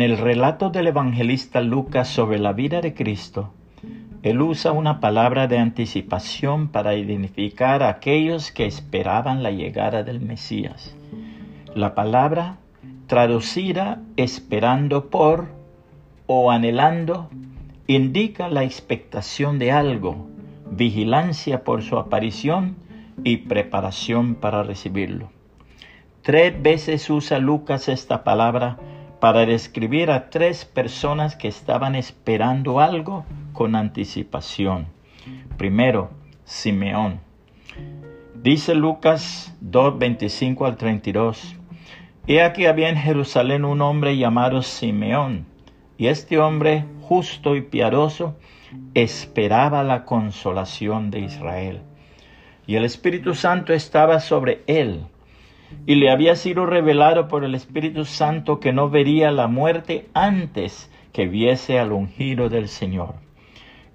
En el relato del evangelista Lucas sobre la vida de Cristo, él usa una palabra de anticipación para identificar a aquellos que esperaban la llegada del Mesías. La palabra traducida esperando por o anhelando indica la expectación de algo, vigilancia por su aparición y preparación para recibirlo. Tres veces usa Lucas esta palabra para describir a tres personas que estaban esperando algo con anticipación. Primero, Simeón. Dice Lucas 2, 25 al 32. He aquí había en Jerusalén un hombre llamado Simeón, y este hombre, justo y piadoso, esperaba la consolación de Israel. Y el Espíritu Santo estaba sobre él y le había sido revelado por el Espíritu Santo que no vería la muerte antes que viese al ungido del Señor.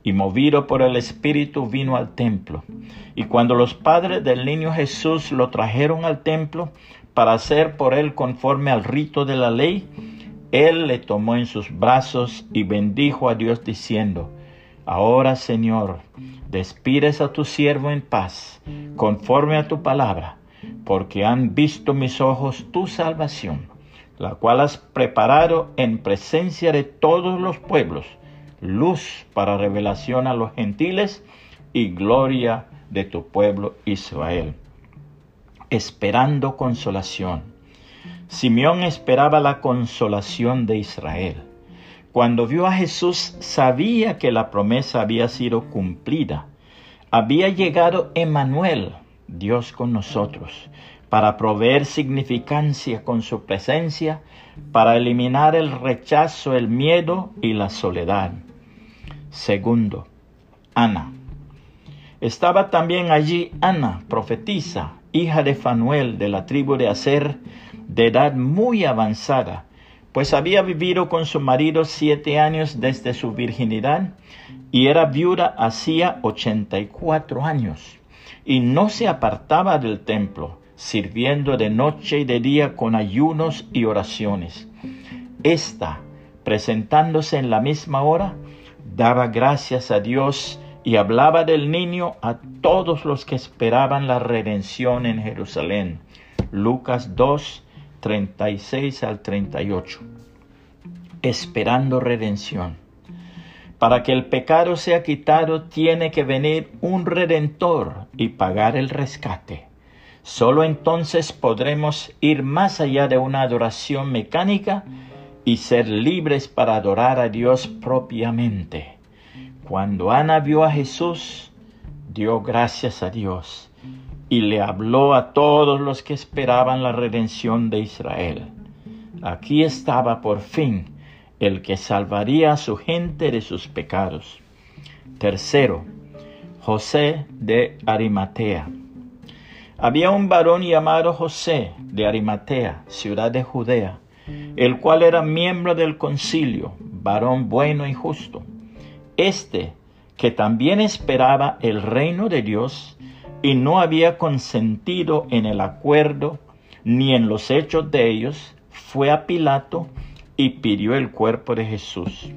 Y movido por el Espíritu vino al templo. Y cuando los padres del niño Jesús lo trajeron al templo para hacer por él conforme al rito de la ley, él le tomó en sus brazos y bendijo a Dios diciendo, Ahora, Señor, despides a tu siervo en paz, conforme a tu palabra porque han visto mis ojos tu salvación, la cual has preparado en presencia de todos los pueblos, luz para revelación a los gentiles y gloria de tu pueblo Israel. Esperando consolación. Simeón esperaba la consolación de Israel. Cuando vio a Jesús sabía que la promesa había sido cumplida. Había llegado Emanuel, Dios con nosotros, para proveer significancia con su presencia, para eliminar el rechazo, el miedo y la soledad. Segundo, Ana. Estaba también allí Ana, profetisa, hija de Fanuel de la tribu de Aser, de edad muy avanzada, pues había vivido con su marido siete años desde su virginidad y era viuda hacía ochenta y cuatro años y no se apartaba del templo, sirviendo de noche y de día con ayunos y oraciones. Esta, presentándose en la misma hora, daba gracias a Dios y hablaba del niño a todos los que esperaban la redención en Jerusalén. Lucas 2, 36 al 38. Esperando redención. Para que el pecado sea quitado tiene que venir un redentor y pagar el rescate. Solo entonces podremos ir más allá de una adoración mecánica y ser libres para adorar a Dios propiamente. Cuando Ana vio a Jesús, dio gracias a Dios y le habló a todos los que esperaban la redención de Israel. Aquí estaba por fin el que salvaría a su gente de sus pecados. Tercero, José de Arimatea. Había un varón llamado José de Arimatea, ciudad de Judea, el cual era miembro del concilio, varón bueno y justo. Este, que también esperaba el reino de Dios y no había consentido en el acuerdo ni en los hechos de ellos, fue a Pilato y pidió el cuerpo de Jesús.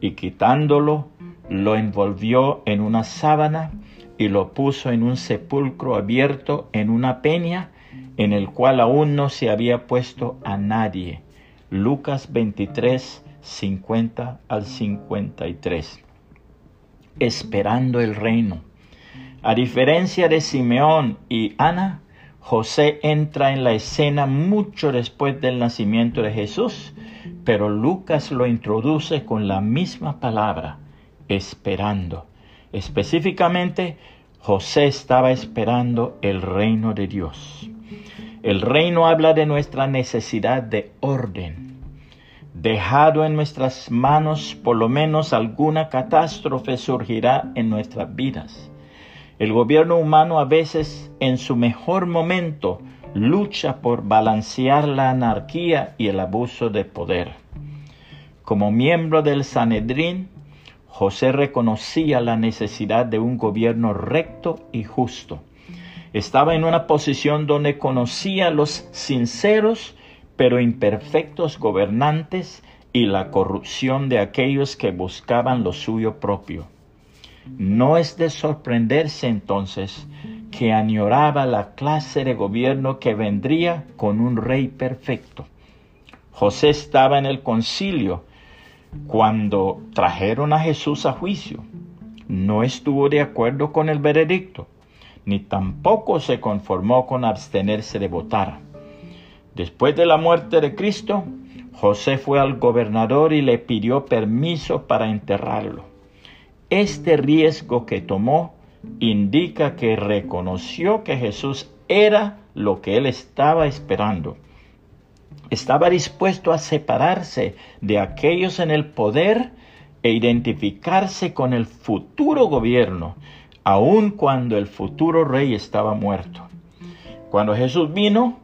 Y quitándolo, lo envolvió en una sábana y lo puso en un sepulcro abierto en una peña en el cual aún no se había puesto a nadie. Lucas 23, 50 al 53. Esperando el reino. A diferencia de Simeón y Ana, José entra en la escena mucho después del nacimiento de Jesús pero Lucas lo introduce con la misma palabra, esperando. Específicamente, José estaba esperando el reino de Dios. El reino habla de nuestra necesidad de orden. Dejado en nuestras manos, por lo menos alguna catástrofe surgirá en nuestras vidas. El gobierno humano a veces, en su mejor momento, lucha por balancear la anarquía y el abuso de poder. Como miembro del Sanedrín, José reconocía la necesidad de un gobierno recto y justo. Estaba en una posición donde conocía los sinceros pero imperfectos gobernantes y la corrupción de aquellos que buscaban lo suyo propio. No es de sorprenderse entonces que añoraba la clase de gobierno que vendría con un rey perfecto. José estaba en el concilio cuando trajeron a Jesús a juicio. No estuvo de acuerdo con el veredicto, ni tampoco se conformó con abstenerse de votar. Después de la muerte de Cristo, José fue al gobernador y le pidió permiso para enterrarlo. Este riesgo que tomó indica que reconoció que Jesús era lo que él estaba esperando. Estaba dispuesto a separarse de aquellos en el poder e identificarse con el futuro gobierno, aun cuando el futuro rey estaba muerto. Cuando Jesús vino,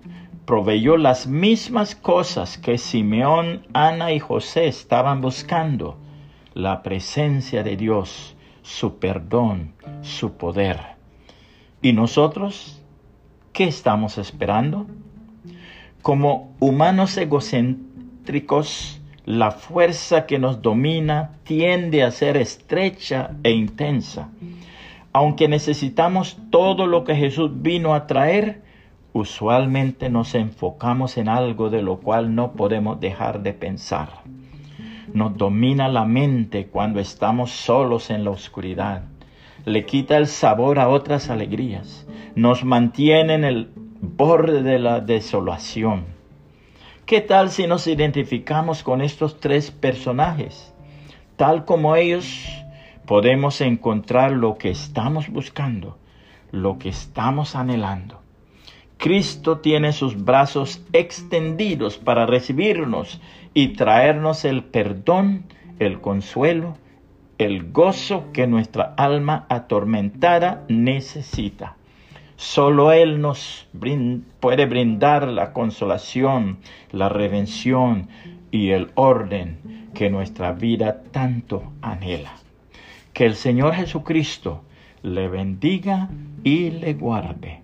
proveyó las mismas cosas que Simeón, Ana y José estaban buscando, la presencia de Dios, su perdón, su poder. ¿Y nosotros qué estamos esperando? Como humanos egocéntricos, la fuerza que nos domina tiende a ser estrecha e intensa. Aunque necesitamos todo lo que Jesús vino a traer, usualmente nos enfocamos en algo de lo cual no podemos dejar de pensar. Nos domina la mente cuando estamos solos en la oscuridad. Le quita el sabor a otras alegrías. Nos mantiene en el borde de la desolación. ¿Qué tal si nos identificamos con estos tres personajes? Tal como ellos podemos encontrar lo que estamos buscando, lo que estamos anhelando. Cristo tiene sus brazos extendidos para recibirnos y traernos el perdón, el consuelo, el gozo que nuestra alma atormentada necesita. Solo Él nos puede brindar la consolación, la redención y el orden que nuestra vida tanto anhela. Que el Señor Jesucristo le bendiga y le guarde